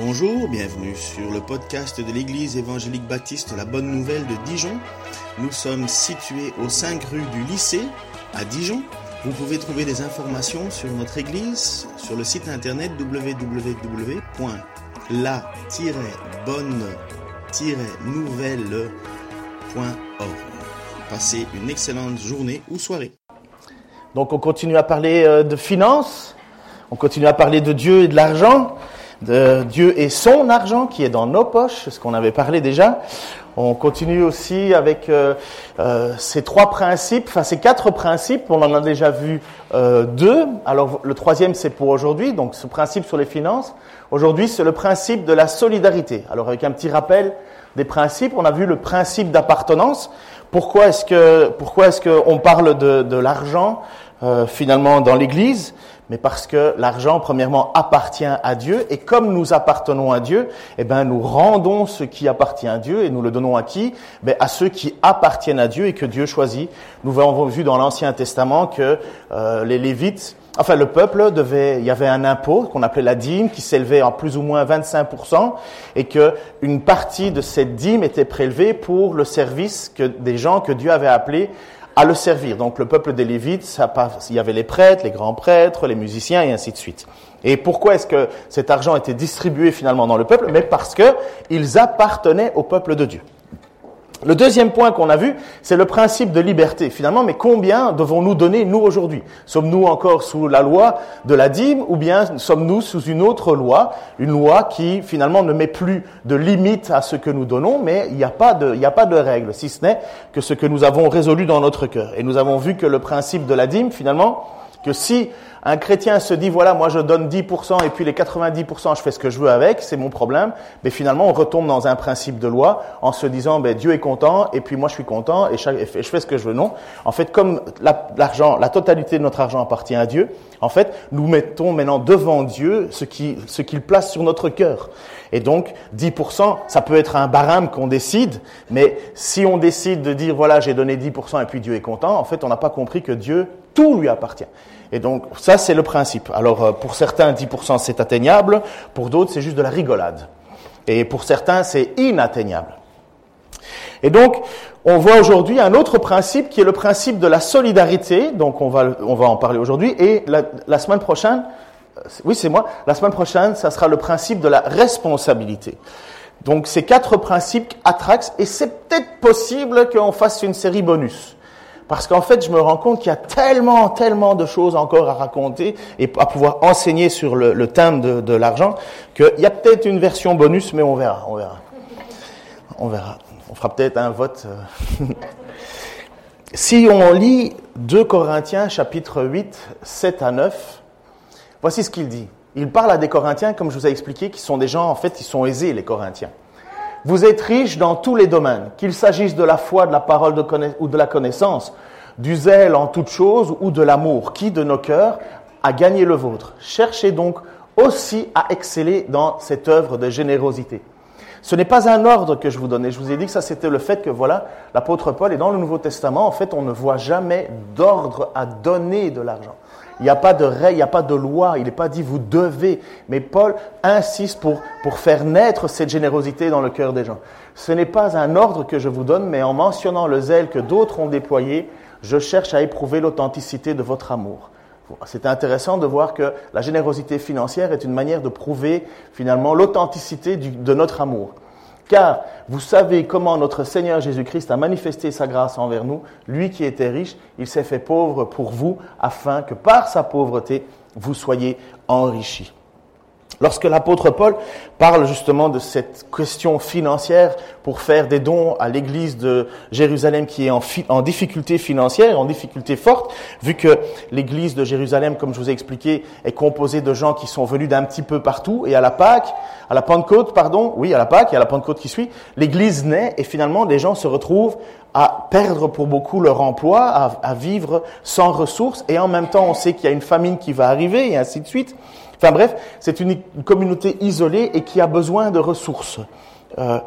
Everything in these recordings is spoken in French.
Bonjour, bienvenue sur le podcast de l'Église évangélique baptiste La Bonne Nouvelle de Dijon. Nous sommes situés aux 5 rue du lycée à Dijon. Vous pouvez trouver des informations sur notre Église sur le site internet www.la-bonne-nouvelle.org. Passez une excellente journée ou soirée. Donc on continue à parler euh, de finances, on continue à parler de Dieu et de l'argent de Dieu et son argent qui est dans nos poches, ce qu'on avait parlé déjà. On continue aussi avec euh, euh, ces trois principes, enfin ces quatre principes, on en a déjà vu euh, deux. Alors le troisième c'est pour aujourd'hui, donc ce principe sur les finances. Aujourd'hui c'est le principe de la solidarité. Alors avec un petit rappel des principes, on a vu le principe d'appartenance. Pourquoi est-ce que pourquoi est-ce qu'on parle de, de l'argent euh, finalement dans l'Église? Mais parce que l'argent, premièrement, appartient à Dieu, et comme nous appartenons à Dieu, eh ben, nous rendons ce qui appartient à Dieu, et nous le donnons à qui? Ben, À ceux qui appartiennent à Dieu et que Dieu choisit. Nous avons vu dans l'Ancien Testament que euh, les Lévites, enfin le peuple devait, il y avait un impôt qu'on appelait la dîme, qui s'élevait en plus ou moins 25%, et que une partie de cette dîme était prélevée pour le service que des gens que Dieu avait appelés à le servir. Donc le peuple des Lévites, il y avait les prêtres, les grands prêtres, les musiciens et ainsi de suite. Et pourquoi est-ce que cet argent était distribué finalement dans le peuple? Mais parce qu'ils appartenaient au peuple de Dieu. Le deuxième point qu'on a vu, c'est le principe de liberté. Finalement, mais combien devons-nous donner, nous, aujourd'hui? Sommes-nous encore sous la loi de la dîme ou bien sommes-nous sous une autre loi, une loi qui, finalement, ne met plus de limite à ce que nous donnons, mais il n'y a pas de, règle, si ce n'est que ce que nous avons résolu dans notre cœur. Et nous avons vu que le principe de la dîme, finalement, que si un chrétien se dit, voilà, moi je donne 10% et puis les 90%, je fais ce que je veux avec, c'est mon problème. Mais finalement, on retombe dans un principe de loi en se disant, ben, Dieu est content et puis moi je suis content et je fais ce que je veux. Non. En fait, comme l'argent, la, totalité de notre argent appartient à Dieu, en fait, nous mettons maintenant devant Dieu ce qu'il ce qu'il place sur notre cœur. Et donc, 10%, ça peut être un barème qu'on décide, mais si on décide de dire, voilà, j'ai donné 10% et puis Dieu est content, en fait, on n'a pas compris que Dieu, tout lui appartient. Et donc, ça, c'est le principe. Alors, euh, pour certains, 10% c'est atteignable, pour d'autres, c'est juste de la rigolade. Et pour certains, c'est inatteignable. Et donc, on voit aujourd'hui un autre principe qui est le principe de la solidarité. Donc, on va, on va en parler aujourd'hui. Et la, semaine prochaine, euh, oui, c'est moi, la semaine prochaine, ça sera le principe de la responsabilité. Donc, ces quatre principes attraxent, et c'est peut-être possible qu'on fasse une série bonus. Parce qu'en fait, je me rends compte qu'il y a tellement, tellement de choses encore à raconter et à pouvoir enseigner sur le, thème de, de l'argent qu'il y a peut-être une version bonus, mais on verra, on verra. On verra. On fera peut-être un vote. Euh. si on lit 2 Corinthiens chapitre 8, 7 à 9, voici ce qu'il dit. Il parle à des Corinthiens, comme je vous ai expliqué, qui sont des gens, en fait, ils sont aisés, les Corinthiens. Vous êtes riches dans tous les domaines, qu'il s'agisse de la foi, de la parole ou de la connaissance, du zèle en toutes choses ou de l'amour, qui de nos cœurs a gagné le vôtre? Cherchez donc aussi à exceller dans cette œuvre de générosité. Ce n'est pas un ordre que je vous donnais. Je vous ai dit que ça, c'était le fait que, voilà, l'apôtre Paul est dans le Nouveau Testament, en fait, on ne voit jamais d'ordre à donner de l'argent. Il n'y a pas de règle, il n'y a pas de loi, il n'est pas dit vous devez. Mais Paul insiste pour, pour faire naître cette générosité dans le cœur des gens. Ce n'est pas un ordre que je vous donne, mais en mentionnant le zèle que d'autres ont déployé, je cherche à éprouver l'authenticité de votre amour. C'est intéressant de voir que la générosité financière est une manière de prouver finalement l'authenticité de notre amour. Car vous savez comment notre Seigneur Jésus-Christ a manifesté sa grâce envers nous. Lui qui était riche, il s'est fait pauvre pour vous, afin que par sa pauvreté, vous soyez enrichis. Lorsque l'apôtre Paul parle justement de cette question financière pour faire des dons à l'église de Jérusalem qui est en, difficulté financière, en difficulté forte, vu que l'église de Jérusalem, comme je vous ai expliqué, est composée de gens qui sont venus d'un petit peu partout, et à la Pâque, à la Pentecôte, pardon, oui, à la Pâque et à la Pentecôte qui suit, l'église naît et finalement les gens se retrouvent à perdre pour beaucoup leur emploi, à, à vivre sans ressources, et en même temps on sait qu'il y a une famine qui va arriver, et ainsi de suite. Enfin bref, c'est une communauté isolée et qui a besoin de ressources. euh,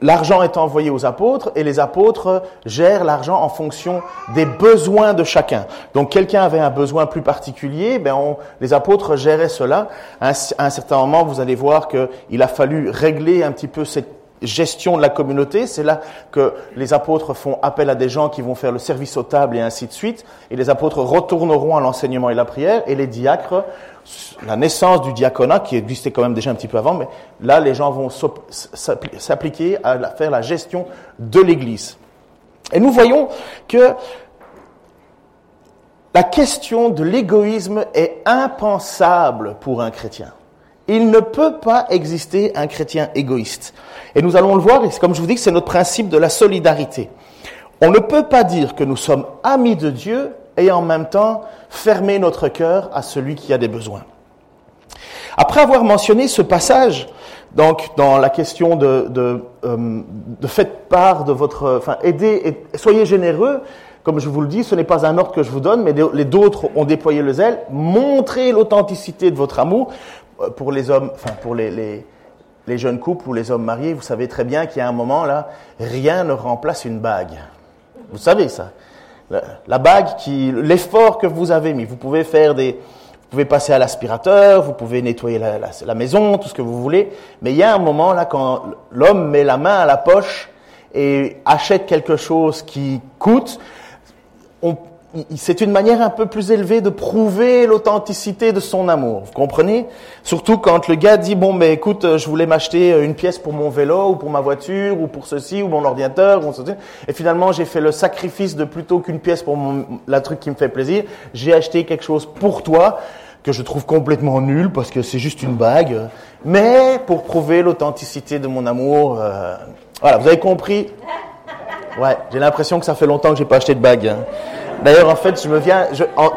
l'argent est envoyé aux apôtres et les apôtres gèrent l'argent en fonction des besoins de chacun. Donc quelqu'un avait un besoin plus particulier, ben on, les apôtres géraient cela. À un, à un certain moment, vous allez voir qu'il a fallu régler un petit peu cette gestion de la communauté. C'est là que les apôtres font appel à des gens qui vont faire le service aux tables et ainsi de suite. Et les apôtres retourneront à l'enseignement et la prière. Et les diacres, la naissance du diaconat, qui existait quand même déjà un petit peu avant, mais là, les gens vont s'appliquer à faire la gestion de l'Église. Et nous voyons que la question de l'égoïsme est impensable pour un chrétien. Il ne peut pas exister un chrétien égoïste. Et nous allons le voir, et comme je vous dis, c'est notre principe de la solidarité. On ne peut pas dire que nous sommes amis de Dieu et en même temps fermer notre cœur à celui qui a des besoins. Après avoir mentionné ce passage, donc dans la question de, de, euh, faites part de votre, enfin aidez, soyez généreux, comme je vous le dis, ce n'est pas un ordre que je vous donne, mais les d'autres ont déployé le zèle. Montrez l'authenticité de votre amour. Euh, pour les hommes, enfin pour les, les, jeunes couples ou les hommes mariés, vous savez très bien qu'il y a un moment là, rien ne remplace une bague. Vous savez ça. La, bague qui, l'effort que vous avez mis, vous pouvez faire des, vous pouvez passer à l'aspirateur, vous pouvez nettoyer la, maison, tout ce que vous voulez, mais il y a un moment là quand l'homme met la main à la poche et achète quelque chose qui coûte, c'est une manière un peu plus élevée de prouver l'authenticité de son amour. Vous comprenez? Surtout quand le gars dit bon mais écoute, je voulais m'acheter une pièce pour mon vélo ou pour ma voiture ou pour ceci ou mon ordinateur ou ceci. et finalement j'ai fait le sacrifice de plutôt qu'une pièce pour mon, la truc qui me fait plaisir, j'ai acheté quelque chose pour toi que je trouve complètement nul parce que c'est juste une bague, mais pour prouver l'authenticité de mon amour. Euh, voilà, vous avez compris? Ouais, j'ai l'impression que ça fait longtemps que j'ai pas acheté de bague. Hein. D'ailleurs, en fait, je me viens,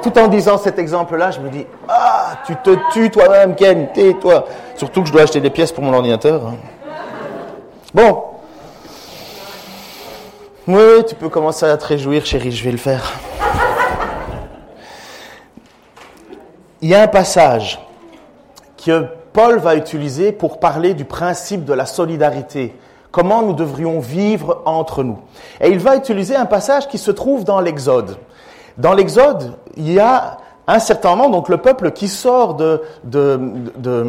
tout en disant cet exemple-là, je me dis, ah, tu te tues toi-même, Ken, tais-toi. Surtout que je dois acheter des pièces pour mon ordinateur. Hein. Bon. Oui, tu peux commencer à te réjouir, chérie, je vais le faire. Il y a un passage que Paul va utiliser pour parler du principe de la solidarité comment nous devrions vivre entre nous. Et il va utiliser un passage qui se trouve dans l'Exode. Dans l'Exode, il y a un certain moment, donc le peuple qui sort de, de, de,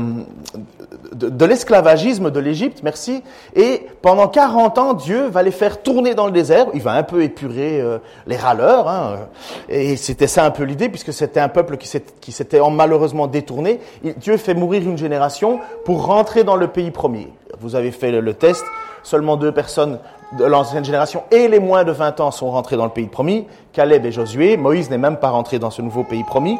de, l'esclavagisme de l'Égypte, merci, et pendant 40 ans, Dieu va les faire tourner dans le désert, il va un peu épurer euh, les râleurs, hein, et c'était ça un peu l'idée, puisque c'était un peuple qui s'était malheureusement détourné. Dieu fait mourir une génération pour rentrer dans le pays premier. Vous avez fait le test, seulement deux personnes de l'ancienne génération et les moins de 20 ans sont rentrés dans le pays promis, Caleb et Josué. Moïse n'est même pas rentré dans ce nouveau pays promis.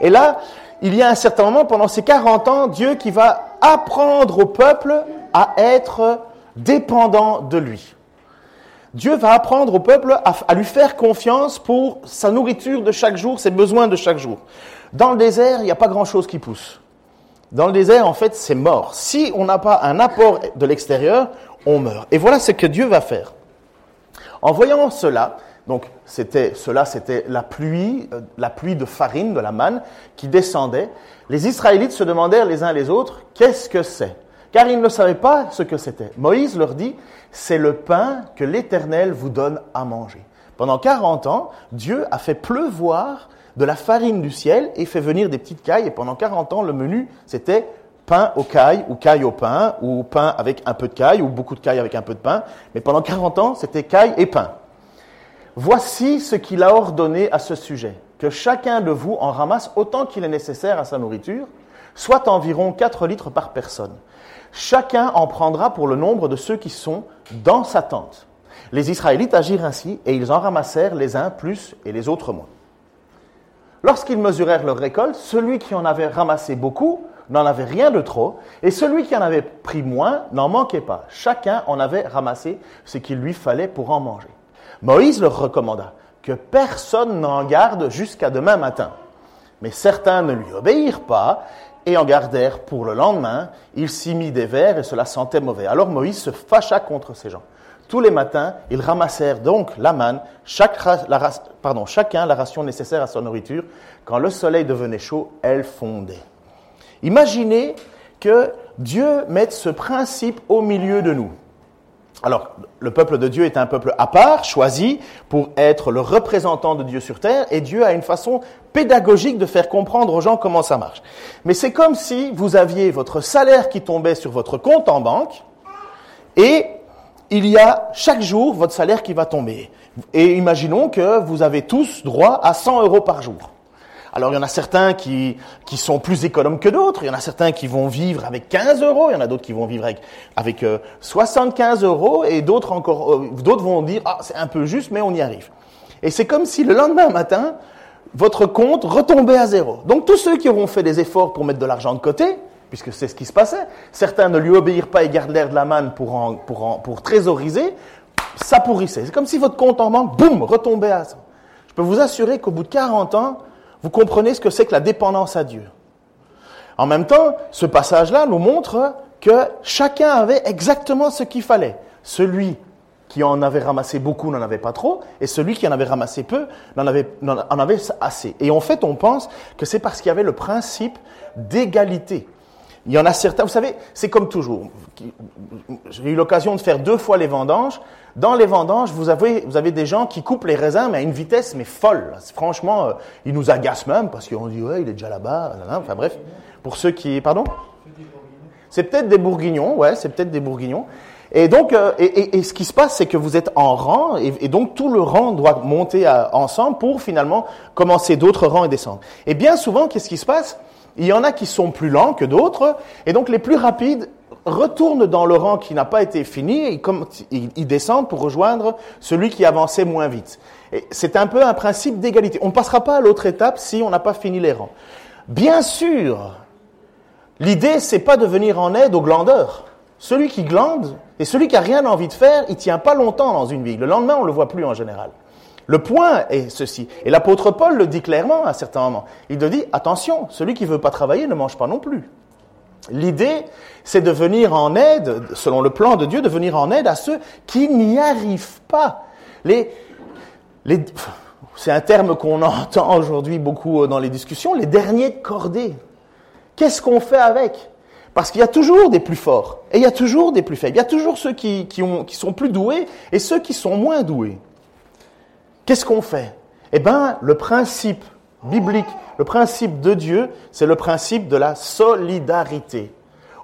Et là, il y a un certain moment, pendant ces 40 ans, Dieu qui va apprendre au peuple à être dépendant de lui. Dieu va apprendre au peuple à, lui faire confiance pour sa nourriture de chaque jour, ses besoins de chaque jour. Dans le désert, il n'y a pas grand-chose qui pousse. Dans le désert, en fait, c'est mort. Si on n'a pas un apport de l'extérieur, on meurt. Et voilà ce que Dieu va faire. En voyant cela, donc c'était cela, c'était la pluie, euh, la pluie de farine, de la manne qui descendait. Les Israélites se demandèrent les uns les autres, qu'est-ce que c'est? Car ils ne savaient pas ce que c'était. Moïse leur dit, c'est le pain que l'Éternel vous donne à manger. Pendant 40 ans, Dieu a fait pleuvoir de la farine du ciel et fait venir des petites cailles. Et pendant 40 ans, le menu, c'était pain au caille, ou caille au pain, ou pain avec un peu de caille, ou beaucoup de caille avec un peu de pain. Mais pendant 40 ans, c'était caille et pain. Voici ce qu'il a ordonné à ce sujet, que chacun de vous en ramasse autant qu'il est nécessaire à sa nourriture, soit environ 4 litres par personne. Chacun en prendra pour le nombre de ceux qui sont dans sa tente. Les Israélites agirent ainsi, et ils en ramassèrent les uns plus et les autres moins. Lorsqu'ils mesurèrent leur récolte, celui qui en avait ramassé beaucoup n'en avait rien de trop, et celui qui en avait pris moins n'en manquait pas. Chacun en avait ramassé ce qu'il lui fallait pour en manger. Moïse leur recommanda que personne n'en garde jusqu'à demain matin. Mais certains ne lui obéirent pas et en gardèrent pour le lendemain. Il s'y mit des vers et cela sentait mauvais. Alors Moïse se fâcha contre ces gens. Tous les matins, ils ramassèrent donc la manne, chaque, chacun la ration nécessaire à sa nourriture. Quand le soleil devenait chaud, elle fondait. Imaginez que Dieu mette ce principe au milieu de nous. Alors, le peuple de Dieu est un peuple à part, choisi pour être le représentant de Dieu sur terre, et Dieu a une façon pédagogique de faire comprendre aux gens comment ça marche. Mais c'est comme si vous aviez votre salaire qui tombait sur votre compte en banque, et il y a chaque jour votre salaire qui va tomber. Et imaginons que vous avez tous droit à 100 euros par jour. Alors il y en a certains qui, qui sont plus économes que d'autres, il y en a certains qui vont vivre avec 15 euros, il y en a d'autres qui vont vivre avec, avec 75 euh, euros, et d'autres encore, euh, d'autres vont dire, ah c'est un peu juste, mais on y arrive. Et c'est comme si le lendemain matin, votre compte retombait à zéro. Donc tous ceux qui auront fait des efforts pour mettre de l'argent de côté, puisque c'est ce qui se passait, certains ne lui obéirent pas et gardent l'air de la manne pour, pour, pour trésoriser, ça pourrissait. C'est comme si votre compte en banque, boum, retombait à zéro. Je peux vous assurer qu'au bout de 40 ans, vous comprenez ce que c'est que la dépendance à Dieu. En même temps, ce passage-là nous montre que chacun avait exactement ce qu'il fallait. Celui qui en avait ramassé beaucoup n'en avait pas trop, et celui qui en avait ramassé peu en avait, en avait assez. Et en fait, on pense que c'est parce qu'il y avait le principe d'égalité. Il y en a certains, vous savez, c'est comme toujours. J'ai eu l'occasion de faire deux fois les vendanges. Dans les vendanges, vous avez, vous avez des gens qui coupent les raisins, mais à une vitesse mais folle. Franchement, euh, ils nous agacent même parce qu'on dit ouais, il est déjà là-bas. Enfin bref, pour ceux qui, pardon, c'est peut-être des bourguignons, ouais, c'est peut-être des bourguignons. Et donc, euh, et, et, ce qui se passe, c'est que vous êtes en rang, et, donc tout le rang doit monter ensemble pour finalement commencer d'autres rangs et descendre. Et bien souvent, qu'est-ce qui se passe? Il y en a qui sont plus lents que d'autres, et donc les plus rapides retourne dans le rang qui n'a pas été fini et il, descend pour rejoindre celui qui avançait moins vite. C'est un peu un principe d'égalité. On ne passera pas à l'autre étape si on n'a pas fini les rangs. Bien sûr, l'idée, c'est pas de venir en aide aux glandeurs. Celui qui glande et celui qui a rien envie de faire, il tient pas longtemps dans une vie. Le lendemain, on le voit plus en général. Le point est ceci. Et l'apôtre Paul le dit clairement à certains moments. Il dit, attention, celui qui veut pas travailler ne mange pas non plus. L'idée, c'est de venir en aide, selon le plan de Dieu, de venir en aide à ceux qui n'y arrivent pas. C'est un terme qu'on entend aujourd'hui beaucoup dans les discussions, les derniers de cordée. Qu'est-ce qu'on fait avec? Parce qu'il y a toujours des plus forts et il y a toujours des plus faibles. Il y a toujours ceux qui sont plus doués et ceux qui sont moins doués. Qu'est-ce qu'on fait? Eh bien, le principe biblique le principe de Dieu, c'est le principe de la solidarité.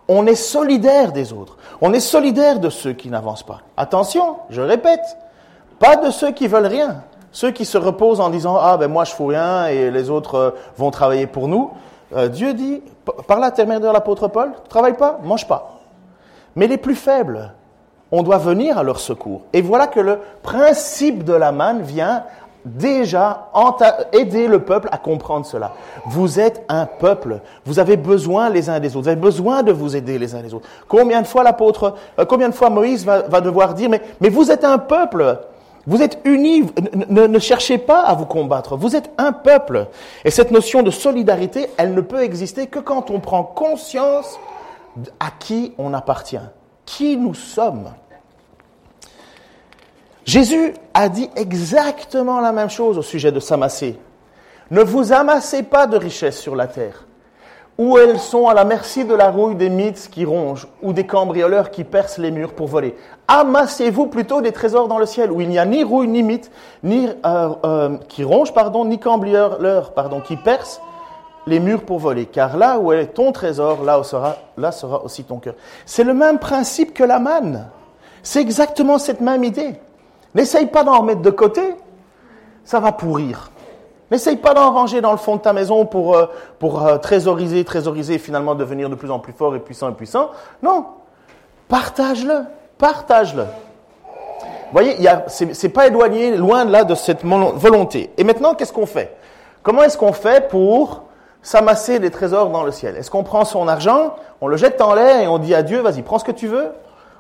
On est solidaire des autres. On est solidaire de ceux qui n'avancent pas. Attention, je répète, pas de ceux qui veulent rien. Ceux qui se reposent en disant ah ben moi je fous rien et les autres euh, vont travailler pour nous. Euh, Dieu dit par l'intermédiaire de l'apôtre Paul, travaille pas, mange pas. Mais les plus faibles, on doit venir à leur secours. Et voilà que le principe de la manne vient déjà aider le peuple à comprendre cela. Vous êtes un peuple. Vous avez besoin les uns des autres. Vous avez besoin de vous aider les uns les autres. Combien de fois l'apôtre, euh, combien de fois Moïse va, devoir dire, mais, mais vous êtes un peuple. Vous êtes unis. Ne, ne cherchez pas à vous combattre. Vous êtes un peuple. Et cette notion de solidarité, elle ne peut exister que quand on prend conscience à qui on appartient. Qui nous sommes. Jésus a dit exactement la même chose au sujet de s'amasser. Ne vous amassez pas de richesses sur la terre, où elles sont à la merci de la rouille des mythes qui rongent, ou des cambrioleurs qui percent les murs pour voler. Amassez-vous plutôt des trésors dans le ciel, où il n'y a ni rouille, ni mythes, ni euh, euh, qui rongent, pardon, ni cambrioleurs, pardon, qui percent les murs pour voler. Car là où est ton trésor, là, sera, là sera aussi ton cœur. C'est le même principe que la manne. C'est exactement cette même idée. N'essaye pas d'en remettre de côté, ça va pourrir. N'essaye pas d'en ranger dans le fond de ta maison pour, euh, euh, trésoriser, trésoriser et finalement devenir de plus en plus fort et puissant et puissant. Non, partage-le, partage-le. Vous voyez, ce n'est pas éloigné, loin de là, de cette volonté. Et maintenant, qu'est-ce qu'on fait? Comment est-ce qu'on fait pour s'amasser des trésors dans le ciel? Est-ce qu'on prend son argent, on le jette en l'air et on dit à Dieu, vas-y, prends ce que tu veux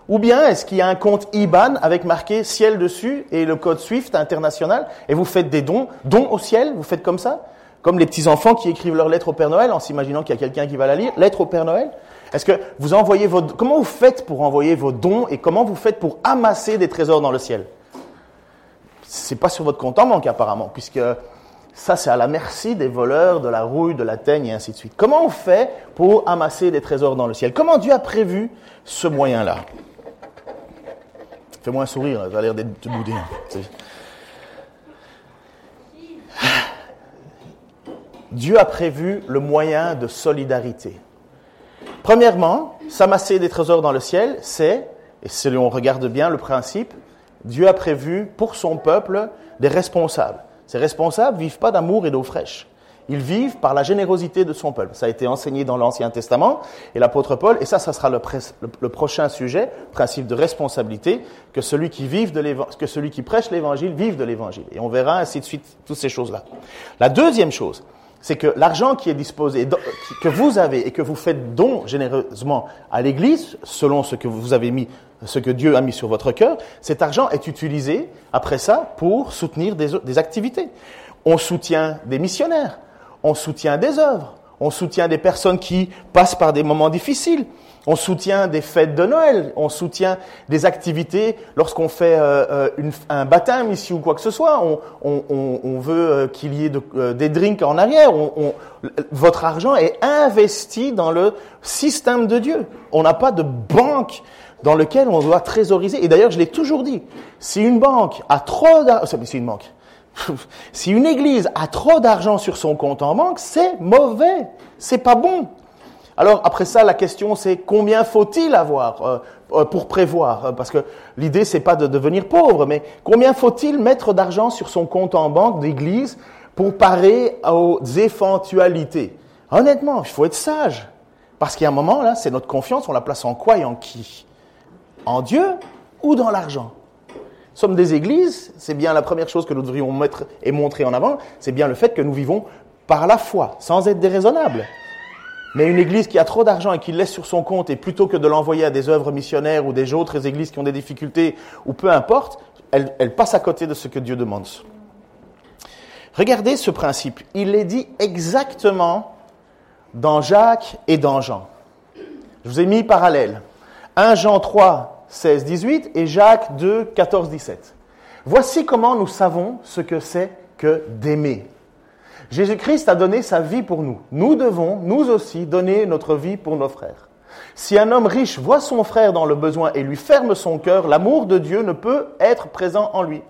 ou bien est-ce qu'il y a un compte IBAN avec marqué ciel dessus et le code SWIFT international et vous faites des dons, dons au ciel, vous faites comme ça? Comme les petits-enfants qui écrivent leur lettre au Père Noël en s'imaginant qu'il y a quelqu'un qui va la lire, lettre au Père Noël? Est-ce que vous envoyez vos comment vous faites pour envoyer vos dons et comment vous faites pour amasser des trésors dans le ciel? C'est pas sur votre compte en banque apparemment puisque ça, c'est à la merci des voleurs, de la rouille, de la teigne et ainsi de suite. Comment on fait pour amasser des trésors dans le ciel? Comment Dieu a prévu ce moyen-là? Fais-moi un sourire, a l'air d'être boudé. Dieu a prévu le moyen de solidarité. Premièrement, s'amasser des trésors dans le ciel, c'est, et si on regarde bien le principe, Dieu a prévu pour son peuple des responsables. Ces responsables vivent pas d'amour et d'eau fraîche. Ils vivent par la générosité de son peuple. Ça a été enseigné dans l'Ancien Testament et l'apôtre Paul, et ça, ça sera le, prochain sujet, principe de responsabilité, que celui qui, prêche l'évangile vive de l'évangile. Et on verra ainsi de suite toutes ces choses-là. La deuxième chose, c'est que l'argent qui est disposé, que vous avez et que vous faites don généreusement à l'Église, selon ce que vous avez mis, ce que Dieu a mis sur votre cœur, cet argent est utilisé après ça pour soutenir des activités. On soutient des missionnaires, on soutient des œuvres, on soutient des personnes qui passent par des moments difficiles, on soutient des fêtes de Noël, on soutient des activités lorsqu'on fait euh, euh, une, un baptême ici ou quoi que ce soit. On, on, on veut euh, qu'il y ait de, des drinks en arrière. votre argent est investi dans le système de Dieu. On n'a pas de banque dans lequel on doit trésoriser. Et d'ailleurs, je l'ai toujours dit, si une banque a trop d'argent, c'est une banque, si une église a trop d'argent sur son compte en banque, c'est mauvais, c'est pas bon. Alors après ça, la question c'est combien faut-il avoir euh, euh, pour prévoir? Euh, Parce que l'idée c'est pas de devenir pauvre, mais combien faut-il mettre d'argent sur son compte en banque d'église pour parer aux éventualités? Honnêtement, il faut être sage. Parce qu'il y a un moment là, c'est notre confiance, on la place en quoi et en qui? En Dieu ou dans l'argent? Sommes des églises, c'est bien la première chose que nous devrions mettre et montrer en avant, c'est bien le fait que nous vivons par la foi, sans être déraisonnables. Mais une église qui a trop d'argent et qui laisse sur son compte, et plutôt que de l'envoyer à des œuvres missionnaires ou des autres églises qui ont des difficultés, ou peu importe, elle, elle passe à côté de ce que Dieu demande. Regardez ce principe. Il est dit exactement dans Jacques et dans Jean. Je vous ai mis parallèle. 1 Jean 3, 16, 18 et Jacques 2, 14, 17. Voici comment nous savons ce que c'est que d'aimer. Jésus-Christ a donné sa vie pour nous. Nous devons, nous aussi, donner notre vie pour nos frères. Si un homme riche voit son frère dans le besoin et lui ferme son cœur, l'amour de Dieu ne peut être présent en lui.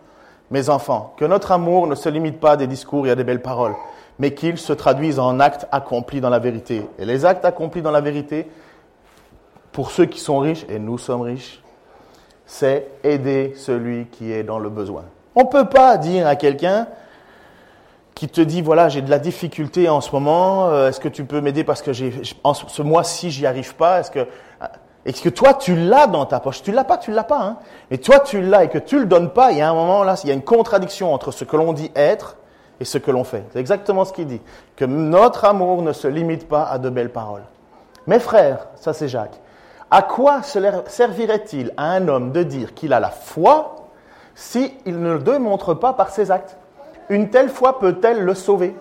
Mes enfants, que notre amour ne se limite pas à des discours et à des belles paroles, mais qu'il se traduise en actes accomplis dans la vérité. Et les actes accomplis dans la vérité, pour ceux qui sont riches, et nous sommes riches, c'est aider celui qui est dans le besoin. On ne peut pas dire à quelqu'un, qui te dit voilà j'ai de la difficulté en ce moment, euh, est-ce que tu peux m'aider parce que ce mois-ci j'y arrive pas, est-ce que euh, est-ce que toi tu l'as dans ta poche? Tu l'as pas, tu l'as pas, hein Et toi tu l'as et que tu le donnes pas, il y a un moment là, il y a une contradiction entre ce que l'on dit être et ce que l'on fait. C'est exactement ce qu'il dit. Que notre amour ne se limite pas à de belles paroles. Mes frères, ça c'est Jacques. À quoi servirait-il à un homme de dire qu'il a la foi s'il ne le démontre pas par ses actes? Une telle foi peut-elle le sauver?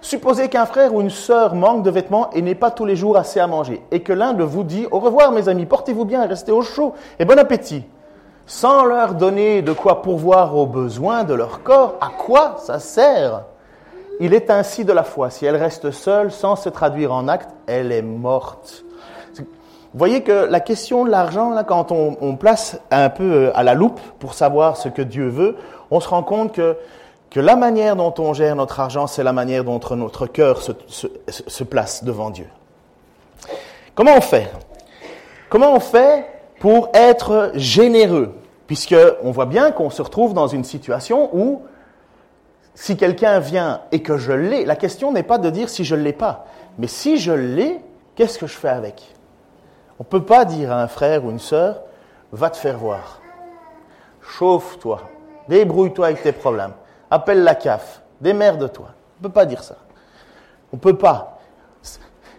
Supposez qu'un frère ou une sœur manque de vêtements et n'ait pas tous les jours assez à manger, et que l'un de vous dit Au revoir mes amis, portez-vous bien restez au chaud, et bon appétit. Sans leur donner de quoi pourvoir aux besoins de leur corps, à quoi ça sert? Il est ainsi de la foi. Si elle reste seule, sans se traduire en acte, elle est morte. Voyez que la question de l'argent, quand on, place un peu euh, à la loupe pour savoir ce que Dieu veut, on se rend compte que que la manière dont on gère notre argent, c'est la manière dont notre cœur se, place devant Dieu. Comment on fait? Comment on fait pour être généreux? Puisque on voit bien qu'on se retrouve dans une situation où si quelqu'un vient et que je l'ai, la question n'est pas de dire si je ne l'ai pas, mais si je l'ai, qu'est-ce que je fais avec? On ne peut pas dire à un frère ou une sœur, va te faire voir, chauffe-toi, débrouille-toi avec tes problèmes appelle la CAF, démerde-toi. On ne peut pas dire ça. On ne peut pas.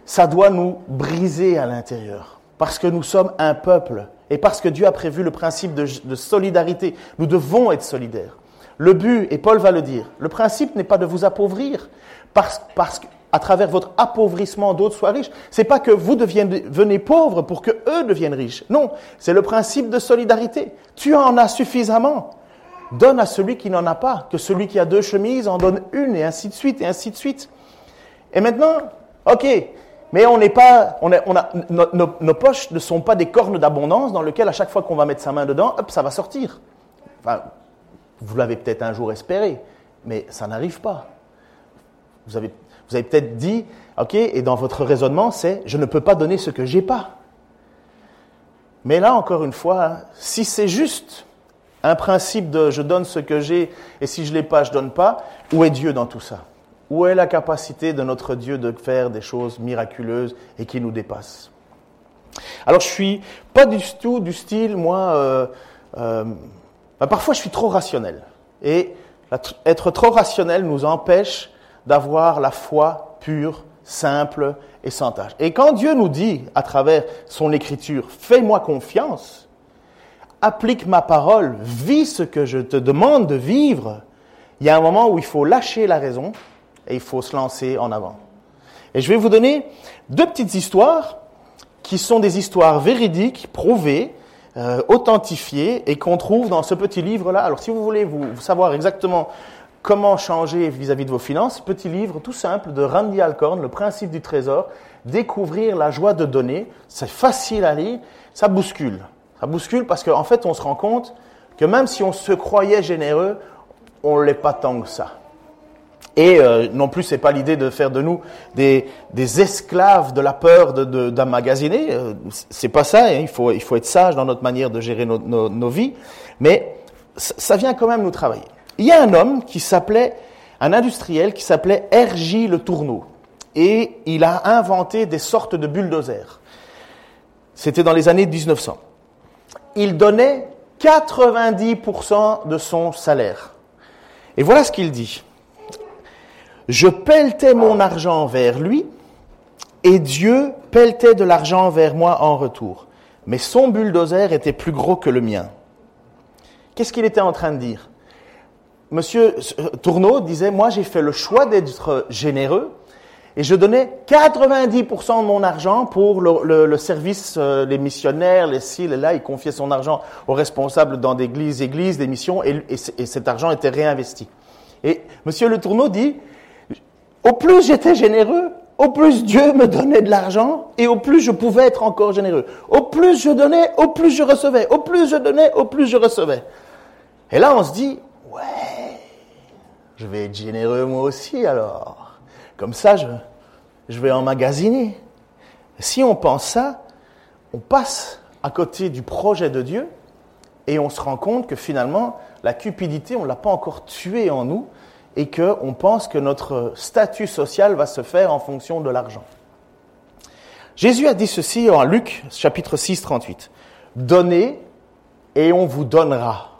Ça doit nous briser à l'intérieur. Parce que nous sommes un peuple et parce que Dieu a prévu le principe de, solidarité. Nous devons être solidaires. Le but, et Paul va le dire, le principe n'est pas de vous appauvrir parce, parce qu'à travers votre appauvrissement d'autres soient riches. C'est pas que vous devenez pauvres pour que eux deviennent riches. Non, c'est le principe de solidarité. Tu en as suffisamment donne à celui qui n'en a pas, que celui qui a deux chemises en donne une, et ainsi de suite, et ainsi de suite. Et maintenant, ok, Mais on n'est pas, on, a, nos, poches ne sont pas des cornes d'abondance dans lesquelles à chaque fois qu'on va mettre sa main dedans, hop, ça va sortir. Vous l'avez peut-être un jour espéré, mais ça n'arrive pas. Vous avez, vous avez peut-être dit, ok, et dans votre raisonnement, c'est je ne peux pas donner ce que j'ai pas. Mais là, encore une fois, si c'est juste un principe de je donne ce que j'ai et si je l'ai pas, je donne pas, où est Dieu dans tout ça? Où est la capacité de notre Dieu de faire des choses miraculeuses et qui nous dépassent? Alors, je suis pas du tout du style, moi. Euh, euh, bah, parfois, je suis trop rationnel et être trop rationnel nous empêche d'avoir la foi pure, simple et sans tâche. Et quand Dieu nous dit, à travers son écriture, fais-moi confiance, applique ma parole, vis ce que je te demande de vivre, il y a un moment où il faut lâcher la raison et il faut se lancer en avant. Et je vais vous donner deux petites histoires qui sont des histoires véridiques, prouvées, euh, authentifiées et qu'on trouve dans ce petit livre-là. Alors si vous voulez vous savoir exactement Comment changer vis-à-vis de vos finances? Petit livre tout simple de Randy Alcorn, Le principe du trésor. Découvrir la joie de donner. C'est facile à lire, ça bouscule. Ça bouscule parce qu'en fait, on se rend compte que même si on se croyait généreux, on ne l'est pas tant que ça. Et euh, non plus, c'est pas l'idée de faire de nous des, esclaves de la peur d'emmagasiner. De, euh, c'est pas ça. Hein. Il, faut, il faut être sage dans notre manière de gérer nos, vies. Mais ça vient quand même nous travailler. Il y a un homme qui s'appelait, un industriel qui s'appelait R.J. Le Tourneau. Et il a inventé des sortes de bulldozers. C'était dans les années 1900. Il donnait 90% de son salaire. Et voilà ce qu'il dit. Je pelletais mon argent vers lui et Dieu pelletait de l'argent vers moi en retour. Mais son bulldozer était plus gros que le mien. Qu'est-ce qu'il était en train de dire? Monsieur Tourneau disait, moi j'ai fait le choix d'être généreux et je donnais 90% de mon argent pour le, service, euh, les missionnaires, les ci, les là. Il confiait son argent aux responsables dans des églises, églises, des missions et, et cet argent était réinvesti. Et Monsieur Le Tourneau dit, au plus j'étais généreux, au plus Dieu me donnait de l'argent et au plus je pouvais être encore généreux. Au plus je donnais, au plus je recevais. Au plus je donnais, au plus je recevais. Et là, on se dit, ouais, je vais être généreux moi aussi alors. Comme ça, je, vais emmagasiner. Si on pense ça, on passe à côté du projet de Dieu et on se rend compte que finalement, la cupidité, on ne l'a pas encore tuée en nous et qu'on pense que notre statut social va se faire en fonction de l'argent. Jésus a dit ceci en Luc chapitre 6, 38. Donnez et on vous donnera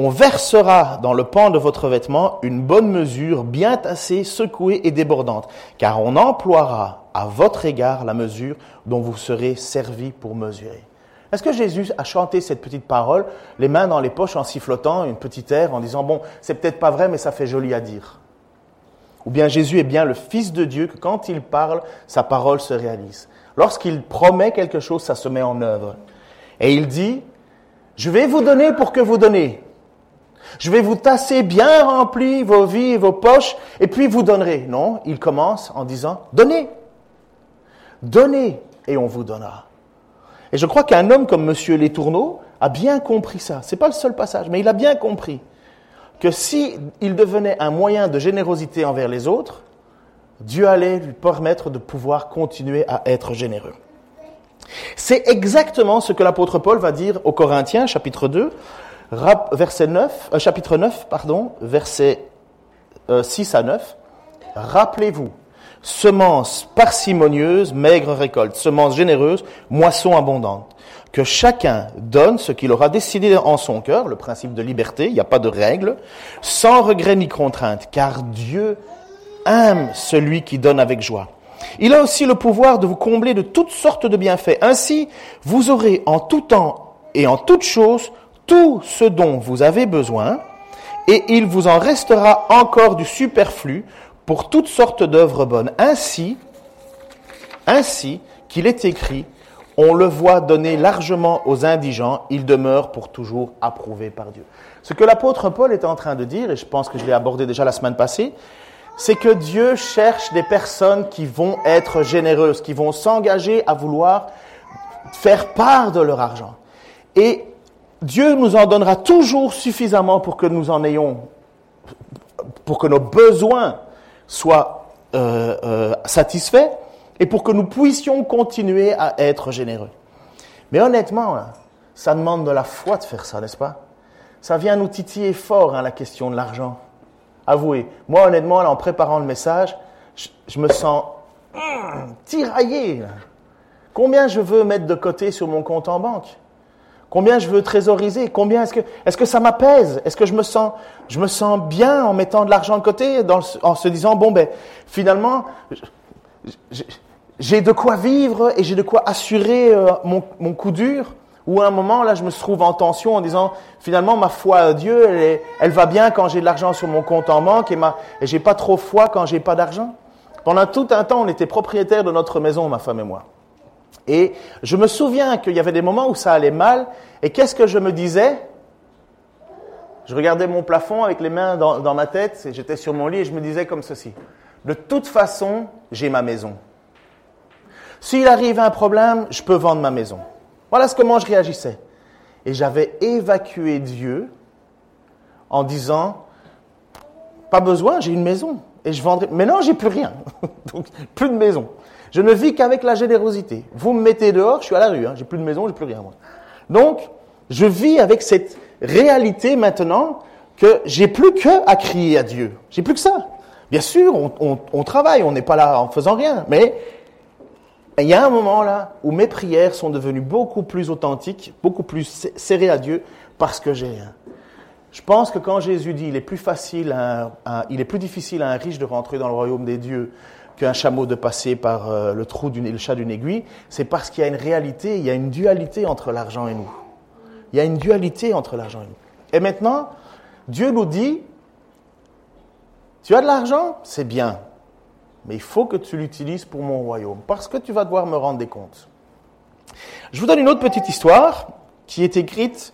on versera dans le pan de votre vêtement une bonne mesure, bien tassée, secouée et débordante, car on emploiera à votre égard la mesure dont vous serez servi pour mesurer. Est-ce que Jésus a chanté cette petite parole, les mains dans les poches en sifflotant une petite air, en disant, bon, c'est peut-être pas vrai, mais ça fait joli à dire? Ou bien Jésus est bien le Fils de Dieu, que quand il parle, sa parole se réalise. Lorsqu'il promet quelque chose, ça se met en œuvre. Et il dit, je vais vous donner pour que vous donnez. Je vais vous tasser bien rempli vos vies et vos poches, et puis vous donnerez. Non, il commence en disant, donnez. Donnez, et on vous donnera. Et je crois qu'un homme comme Monsieur Letourneau a bien compris ça. C'est pas le seul passage, mais il a bien compris que si il devenait un moyen de générosité envers les autres, Dieu allait lui permettre de pouvoir continuer à être généreux. C'est exactement ce que l'apôtre Paul va dire aux Corinthiens, chapitre 2, verset 9, euh, chapitre 9, pardon, verset 6 euh, à 9. Rappelez-vous, semence parcimonieuse, maigre récolte, semence généreuse, moisson abondante. Que chacun donne ce qu'il aura décidé en son cœur, le principe de liberté, il n'y a pas de règle, sans regret ni contrainte, car Dieu aime celui qui donne avec joie. Il a aussi le pouvoir de vous combler de toutes sortes de bienfaits. Ainsi, vous aurez en tout temps et en toutes choses tout ce dont vous avez besoin, et il vous en restera encore du superflu pour toutes sortes d'œuvres bonnes. Ainsi, ainsi qu'il est écrit, on le voit donner largement aux indigents, il demeure pour toujours approuvé par Dieu. Ce que l'apôtre Paul est en train de dire, et je pense que je l'ai abordé déjà la semaine passée, c'est que Dieu cherche des personnes qui vont être généreuses, qui vont s'engager à vouloir faire part de leur argent. Et Dieu nous en donnera toujours suffisamment pour que nous en ayons, pour que nos besoins soient euh, euh, satisfaits et pour que nous puissions continuer à être généreux. Mais honnêtement, hein, ça demande de la foi de faire ça, n'est-ce pas? Ça vient nous titiller fort, hein, la question de l'argent. Avouez, moi honnêtement, en préparant le message, je, me sens hum, tiraillé. Combien je veux mettre de côté sur mon compte en banque? Combien je veux trésoriser Combien est-ce que est-ce que ça m'apaise? Est-ce que je me sens je me sens bien en mettant de l'argent de côté en se disant bon ben finalement j'ai de quoi vivre et j'ai de quoi assurer euh, mon, mon coup dur ou à un moment là je me trouve en tension en disant finalement ma foi à Dieu elle, elle va bien quand j'ai de l'argent sur mon compte en banque et ma et j'ai pas trop foi quand j'ai pas d'argent? Pendant tout un temps on était propriétaire de notre maison ma femme et moi. Et je me souviens qu'il y avait des moments où ça allait mal. Et qu'est-ce que je me disais? Je regardais mon plafond avec les mains dans, ma tête. Et j'étais sur mon lit et je me disais comme ceci. De toute façon, j'ai ma maison. S'il arrive un problème, je peux vendre ma maison. Voilà ce comment je réagissais. Et j'avais évacué Dieu en disant, pas besoin, j'ai une maison. Et je vendrai. Mais non, j'ai plus rien. Donc, plus de maison. Je ne vis qu'avec la générosité. Vous me mettez dehors, je suis à la rue, hein. j'ai plus de maison, j'ai plus rien. Moi. Donc, je vis avec cette réalité maintenant que j'ai plus que à crier à Dieu. J'ai plus que ça. Bien sûr, on, travaille, on n'est pas là en faisant rien, mais il y a un moment là où mes prières sont devenues beaucoup plus authentiques, beaucoup plus serrées à Dieu parce que j'ai rien. Je pense que quand Jésus dit il est plus facile, il est plus difficile à un riche de rentrer dans le royaume des dieux qu'un chameau de passer par euh, le trou du le chat d'une aiguille, c'est parce qu'il y a une réalité, il y a une dualité entre l'argent et nous. Il y a une dualité entre l'argent et nous. Et maintenant, Dieu nous dit, tu as de l'argent, c'est bien, mais il faut que tu l'utilises pour mon royaume, parce que tu vas devoir me rendre des comptes. Je vous donne une autre petite histoire qui est écrite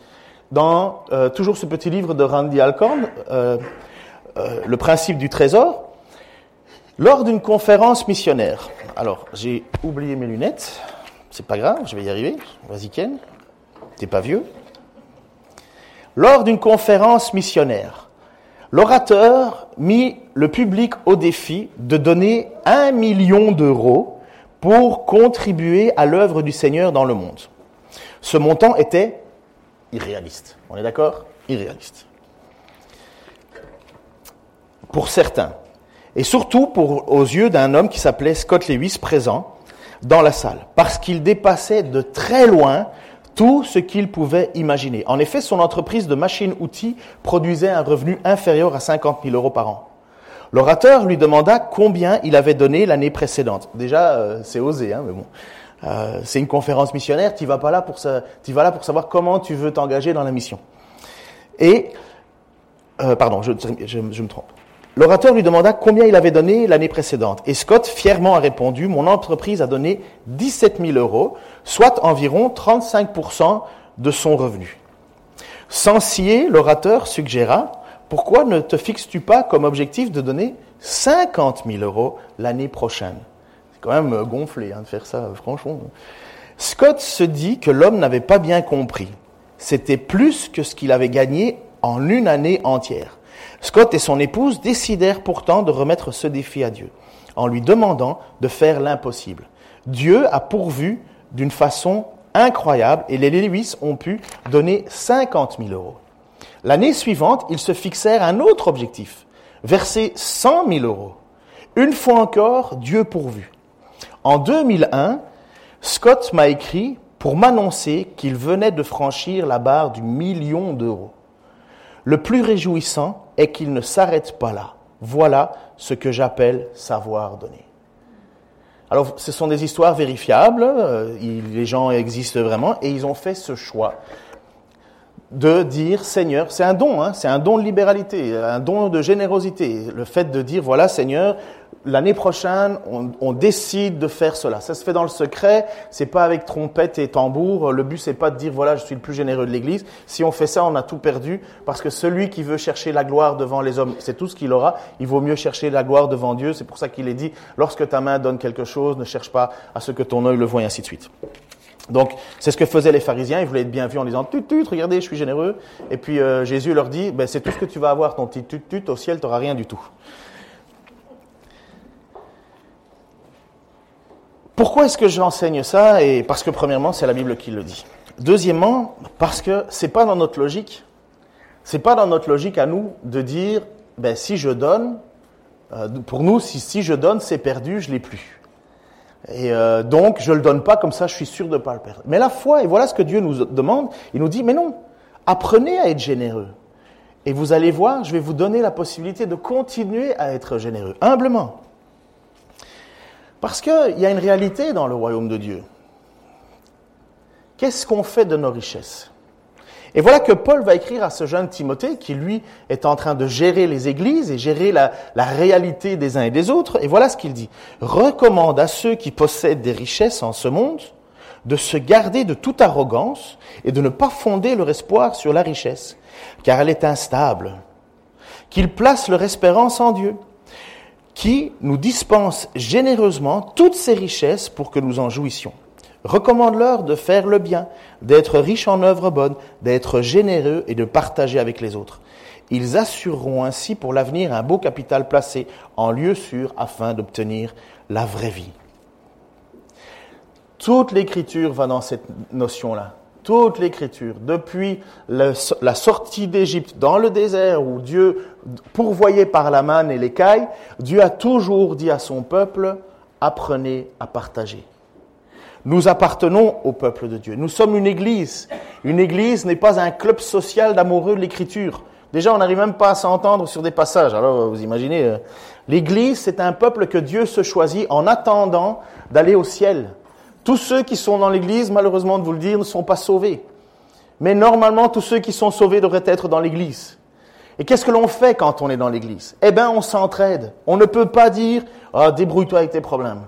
dans euh, toujours ce petit livre de Randy Alcorn, euh, Le principe du trésor. Lors d'une conférence missionnaire, alors j'ai oublié mes lunettes, c'est pas grave, je vais y arriver. Vas-y Ken, t'es pas vieux. Lors d'une conférence missionnaire, l'orateur mit le public au défi de donner un million d'euros pour contribuer à l'œuvre du Seigneur dans le monde. Ce montant était irréaliste. On est d'accord? Irréaliste. Pour certains, et surtout pour, aux yeux d'un homme qui s'appelait Scott Lewis présent dans la salle, parce qu'il dépassait de très loin tout ce qu'il pouvait imaginer. En effet, son entreprise de machines-outils produisait un revenu inférieur à 50 000 euros par an. L'orateur lui demanda combien il avait donné l'année précédente. Déjà, euh, c'est osé, hein, mais bon. Euh, c'est une conférence missionnaire, tu vas pas là pour ça, tu vas là pour savoir comment tu veux t'engager dans la mission. Et, euh, pardon, je, je me trompe. L'orateur lui demanda combien il avait donné l'année précédente. Et Scott fièrement a répondu, mon entreprise a donné 17 000 euros, soit environ 35% de son revenu. Sans scier, l'orateur suggéra, pourquoi ne te fixes-tu pas comme objectif de donner 50 000 euros l'année prochaine? C'est quand même gonflé hein, de faire ça, franchement. Scott se dit que l'homme n'avait pas bien compris. C'était plus que ce qu'il avait gagné en une année entière. Scott et son épouse décidèrent pourtant de remettre ce défi à Dieu, en lui demandant de faire l'impossible. Dieu a pourvu d'une façon incroyable et les Lewis ont pu donner 50 000 euros. L'année suivante, ils se fixèrent un autre objectif, verser 100 000 euros. Une fois encore, Dieu pourvu. En 2001, Scott m'a écrit pour m'annoncer qu'il venait de franchir la barre du million d'euros. Le plus réjouissant, et qu'il ne s'arrête pas là. Voilà ce que j'appelle savoir donner. Alors, ce sont des histoires vérifiables, euh, les gens existent vraiment, et ils ont fait ce choix de dire Seigneur, c'est un don, hein, c'est un don de libéralité, un don de générosité. Le fait de dire voilà Seigneur, l'année prochaine, on, décide de faire cela. Ça se fait dans le secret, c'est pas avec trompette et tambour. Le but c'est pas de dire voilà je suis le plus généreux de l'Église. Si on fait ça, on a tout perdu parce que celui qui veut chercher la gloire devant les hommes, c'est tout ce qu'il aura. Il vaut mieux chercher la gloire devant Dieu. C'est pour ça qu'il est dit lorsque ta main donne quelque chose, ne cherche pas à ce que ton œil le voie ainsi de suite. Donc, c'est ce que faisaient les pharisiens. Ils voulaient être bien vus en disant tut tut, regardez, je suis généreux. Et puis euh, Jésus leur dit, ben, c'est tout ce que tu vas avoir, ton petit tut. Au ciel, tu n'auras rien du tout. Pourquoi est-ce que j'enseigne ça? Et parce que premièrement, c'est la Bible qui le dit. Deuxièmement, parce que c'est pas dans notre logique. C'est pas dans notre logique à nous de dire, ben si je donne, euh, pour nous, si, si je donne, c'est perdu, je l'ai plus. Et euh, donc, je le donne pas comme ça, je suis sûr de ne pas le perdre. Mais la foi, et voilà ce que Dieu nous demande, il nous dit, mais non, apprenez à être généreux. Et vous allez voir, je vais vous donner la possibilité de continuer à être généreux, humblement. Parce qu'il y a une réalité dans le royaume de Dieu. Qu'est-ce qu'on fait de nos richesses? Et voilà que Paul va écrire à ce jeune Timothée qui, lui, est en train de gérer les églises et gérer la, réalité des uns et des autres. Et voilà ce qu'il dit. Recommande à ceux qui possèdent des richesses en ce monde de se garder de toute arrogance et de ne pas fonder leur espoir sur la richesse, car elle est instable. Qu'ils placent leur espérance en Dieu, qui nous dispense généreusement toutes ces richesses pour que nous en jouissions. Recommande-leur de faire le bien, d'être riches en œuvres bonnes, d'être généreux et de partager avec les autres. Ils assureront ainsi pour l'avenir un beau capital placé en lieu sûr afin d'obtenir la vraie vie. Toute l'écriture va dans cette notion-là. Toute l'écriture, depuis la sortie d'Égypte dans le désert où Dieu pourvoyait par la manne et l'écaille, Dieu a toujours dit à son peuple, apprenez à partager. Nous appartenons au peuple de Dieu. Nous sommes une église. Une église n'est pas un club social d'amoureux de l'écriture. Déjà, on n'arrive même pas à s'entendre sur des passages. Alors, vous imaginez, euh, l'église, c'est un peuple que Dieu se choisit en attendant d'aller au ciel. Tous ceux qui sont dans l'église, malheureusement de vous le dire, ne sont pas sauvés. Mais normalement, tous ceux qui sont sauvés devraient être dans l'église. Et qu'est-ce que l'on fait quand on est dans l'église? Eh bien, on s'entraide. On ne peut pas dire, ah, débrouille-toi avec tes problèmes.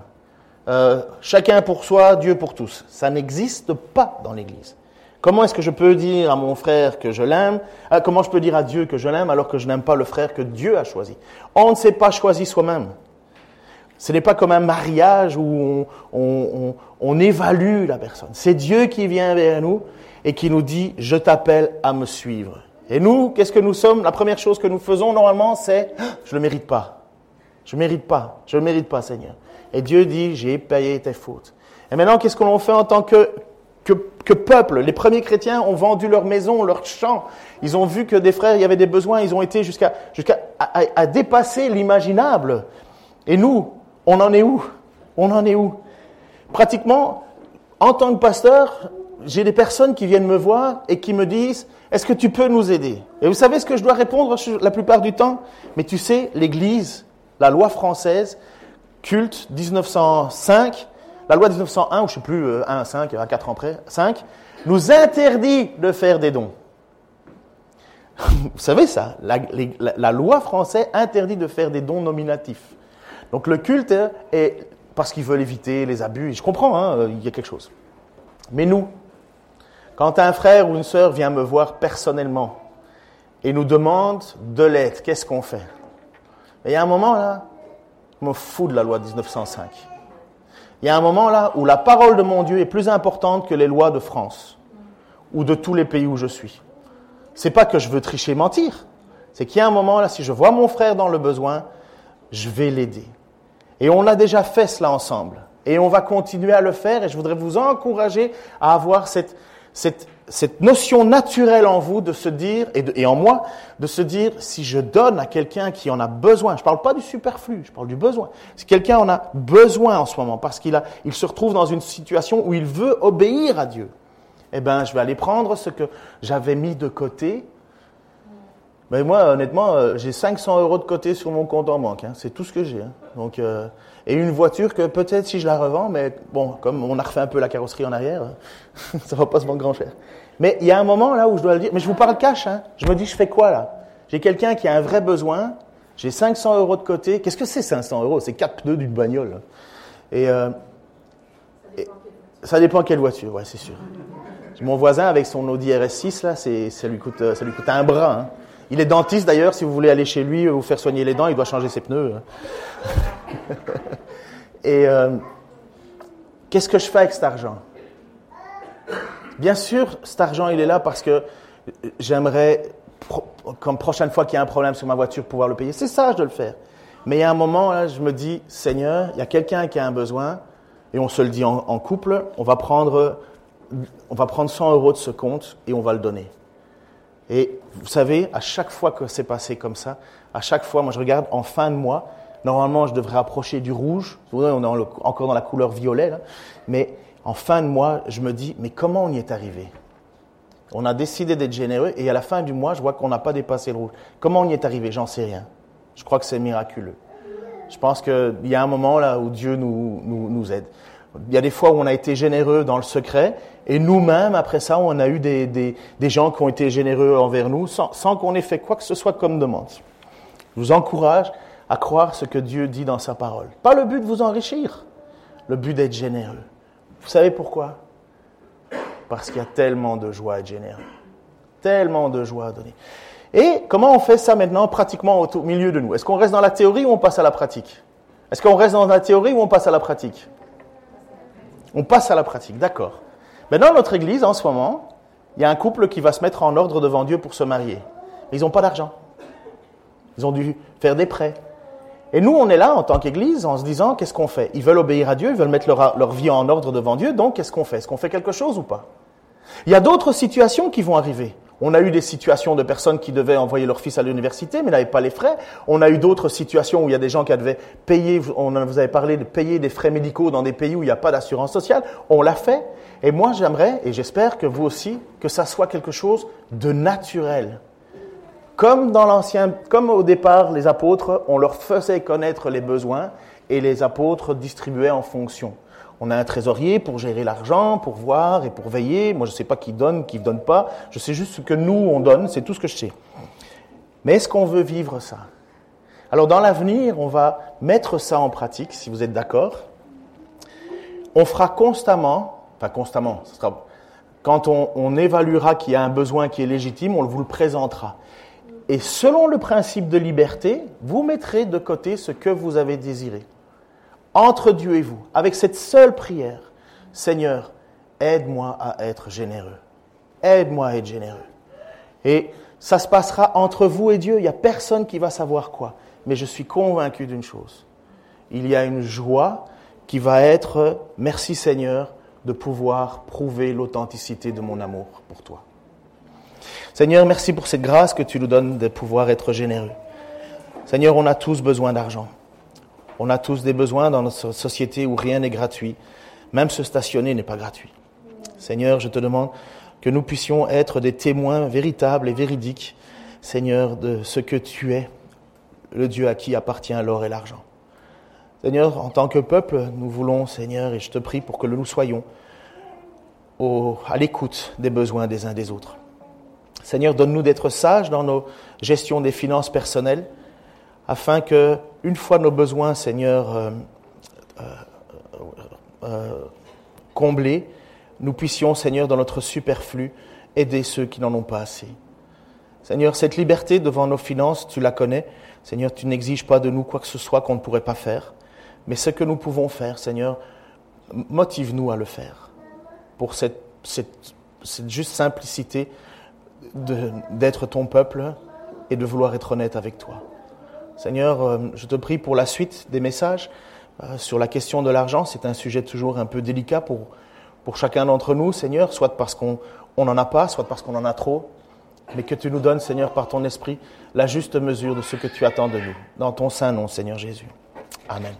Euh, chacun pour soi, Dieu pour tous. Ça n'existe pas dans l'Église. Comment est-ce que je peux dire à mon frère que je l'aime? Euh, Comment je peux dire à Dieu que je l'aime alors que je n'aime pas le frère que Dieu a choisi? On ne s'est pas choisi soi-même. Ce n'est pas comme un mariage où on, on évalue la personne. C'est Dieu qui vient vers nous et qui nous dit, je t'appelle à me suivre. Et nous, qu'est-ce que nous sommes? La première chose que nous faisons normalement, c'est, je ne le mérite pas. Je ne mérite pas. Je ne mérite pas, Seigneur. Et Dieu dit, j'ai payé tes fautes. Et maintenant, qu'est-ce que l'on fait en tant que, que, peuple? Les premiers chrétiens ont vendu leur maison, leur champ. Ils ont vu que des frères, il y avait des besoins. Ils ont été jusqu'à jusqu'à à, dépasser l'imaginable. Et nous, on en est où? On en est où? Pratiquement, en tant que pasteur, j'ai des personnes qui viennent me voir et qui me disent, est-ce que tu peux nous aider? Et vous savez ce que je dois répondre la plupart du temps? Mais tu sais, l'Église, la loi française, culte 1905, la loi 1901, ou je ne sais plus, 1 à 5, à 4 ans près, 5, nous interdit de faire des dons. Vous savez ça, la, loi française interdit de faire des dons nominatifs. Donc le culte est parce qu'ils veulent éviter les abus, je comprends, hein, il y a quelque chose. Mais nous, quand un frère ou une sœur vient me voir personnellement et nous demande de l'aide, qu'est-ce qu'on fait? Il y a un moment là, me fous de la loi 1905. Il y a un moment là où la parole de mon Dieu est plus importante que les lois de France ou de tous les pays où je suis. C'est pas que je veux tricher, mentir. C'est qu'il y a un moment là, si je vois mon frère dans le besoin, je vais l'aider. Et on a déjà fait cela ensemble. Et on va continuer à le faire. Et je voudrais vous encourager à avoir cette, cette cette notion naturelle en vous de se dire, et, en moi, de se dire, si je donne à quelqu'un qui en a besoin, je ne parle pas du superflu, je parle du besoin. Si quelqu'un en a besoin en ce moment, parce qu'il il se retrouve dans une situation où il veut obéir à Dieu, eh ben, je vais aller prendre ce que j'avais mis de côté Mais moi, honnêtement, euh, j'ai 500 euros de côté sur mon compte en banque. Hein. C'est tout ce que j'ai. Hein. Donc, euh, et une voiture que peut-être si je la revends, mais bon, comme on a refait un peu la carrosserie en arrière, ça va pas se vendre grand cher. Mais il y a un moment là où je dois le dire. Mais je vous parle cash. Hein. Je me dis, je fais quoi là? J'ai quelqu'un qui a un vrai besoin. J'ai 500 euros de côté. Qu'est-ce que c'est 500 euros? C'est quatre pneus d'une bagnole. Et, euh, et ça dépend quelle voiture, c'est sûr. Mon voisin avec son Audi RS6 là, ça lui coûte, un bras. Hein. Il est dentiste d'ailleurs, si vous voulez aller chez lui vous faire soigner les dents, il doit changer ses pneus. Hein. Et euh, qu'est-ce que je fais avec cet argent? Bien sûr, cet argent, il est là parce que j'aimerais, comme prochaine fois qu'il y a un problème sur ma voiture, pouvoir le payer. C'est sage de le faire. Mais il y a un moment, je me dis, Seigneur, il y a quelqu'un qui a un besoin, et on se le dit en, en couple, on va, prendre, on va prendre 100 euros de ce compte et on va le donner. Et vous savez, à chaque fois que c'est passé comme ça, à chaque fois, moi je regarde en fin de mois, normalement je devrais approcher du rouge, on est encore dans la couleur violet, mais en fin de mois, je me dis, mais comment on y est arrivé? On a décidé d'être généreux et à la fin du mois, je vois qu'on n'a pas dépassé le rouge. Comment on y est arrivé? J'en sais rien. Je crois que c'est miraculeux. Je pense qu'il y a un moment là où Dieu nous aide. Il y a des fois où on a été généreux dans le secret, et nous-mêmes, après ça, on a eu des, des, gens qui ont été généreux envers nous, sans, sans qu'on ait fait quoi que ce soit comme demande. Je vous encourage à croire ce que Dieu dit dans sa parole. Pas le but de vous enrichir, le but d'être généreux. Vous savez pourquoi? Parce qu'il y a tellement de joie à être généreux. Tellement de joie à donner. Et comment on fait ça maintenant pratiquement au milieu de nous? Est-ce qu'on reste dans la théorie ou on passe à la pratique? Est-ce qu'on reste dans la théorie ou on passe à la pratique? On passe à la pratique, d'accord. Mais dans notre église, en ce moment, il y a un couple qui va se mettre en ordre devant Dieu pour se marier. ils n'ont pas d'argent. Ils ont dû faire des prêts. Et nous, on est là en tant qu'église en se disant, qu'est-ce qu'on fait? Ils veulent obéir à Dieu, ils veulent mettre leur, leur vie en ordre devant Dieu, donc qu'est-ce qu'on fait? Est-ce qu'on fait quelque chose ou pas? Il y a d'autres situations qui vont arriver. On a eu des situations de personnes qui devaient envoyer leur fils à l'université, mais n'avaient pas les frais. On a eu d'autres situations où il y a des gens qui devaient payer, on vous avez parlé de payer des frais médicaux dans des pays où il n'y a pas d'assurance sociale. On l'a fait. Et moi, j'aimerais, et j'espère que vous aussi, que ça soit quelque chose de naturel. Comme dans l'ancien, comme au départ, les apôtres, on leur faisait connaître les besoins et les apôtres distribuaient en fonction. On a un trésorier pour gérer l'argent, pour voir et pour veiller. Moi, je ne sais pas qui donne, qui ne donne pas. Je sais juste ce que nous, on donne. C'est tout ce que je sais. Mais est-ce qu'on veut vivre ça? Alors, dans l'avenir, on va mettre ça en pratique, si vous êtes d'accord. On fera constamment, enfin constamment, ce sera, quand on, on évaluera qu'il y a un besoin qui est légitime, on vous le présentera. Et selon le principe de liberté, vous mettrez de côté ce que vous avez désiré entre Dieu et vous, avec cette seule prière, Seigneur, aide-moi à être généreux. Aide-moi à être généreux. Et ça se passera entre vous et Dieu. Il n'y a personne qui va savoir quoi. Mais je suis convaincu d'une chose. Il y a une joie qui va être, merci Seigneur, de pouvoir prouver l'authenticité de mon amour pour toi. Seigneur, merci pour cette grâce que tu nous donnes de pouvoir être généreux. Seigneur, on a tous besoin d'argent. On a tous des besoins dans notre société où rien n'est gratuit. Même se stationner n'est pas gratuit. Seigneur, je te demande que nous puissions être des témoins véritables et véridiques, Seigneur, de ce que tu es, le Dieu à qui appartient l'or et l'argent. Seigneur, en tant que peuple, nous voulons, Seigneur, et je te prie pour que nous soyons à l'écoute des besoins des uns des autres. Seigneur, donne-nous d'être sages dans nos gestions des finances personnelles, afin que, une fois nos besoins, Seigneur, euh, euh, euh, comblés, nous puissions, Seigneur, dans notre superflu, aider ceux qui n'en ont pas assez. Seigneur, cette liberté devant nos finances, tu la connais. Seigneur, tu n'exiges pas de nous quoi que ce soit qu'on ne pourrait pas faire. Mais ce que nous pouvons faire, Seigneur, motive-nous à le faire. Pour cette, juste simplicité d'être ton peuple et de vouloir être honnête avec toi. Seigneur, euh, je te prie pour la suite des messages euh, sur la question de l'argent. C'est un sujet toujours un peu délicat pour, pour chacun d'entre nous, Seigneur, soit parce qu'on n'en a pas, soit parce qu'on en a trop, mais que tu nous donnes, Seigneur, par ton esprit, la juste mesure de ce que tu attends de nous. Dans ton saint nom, Seigneur Jésus. Amen.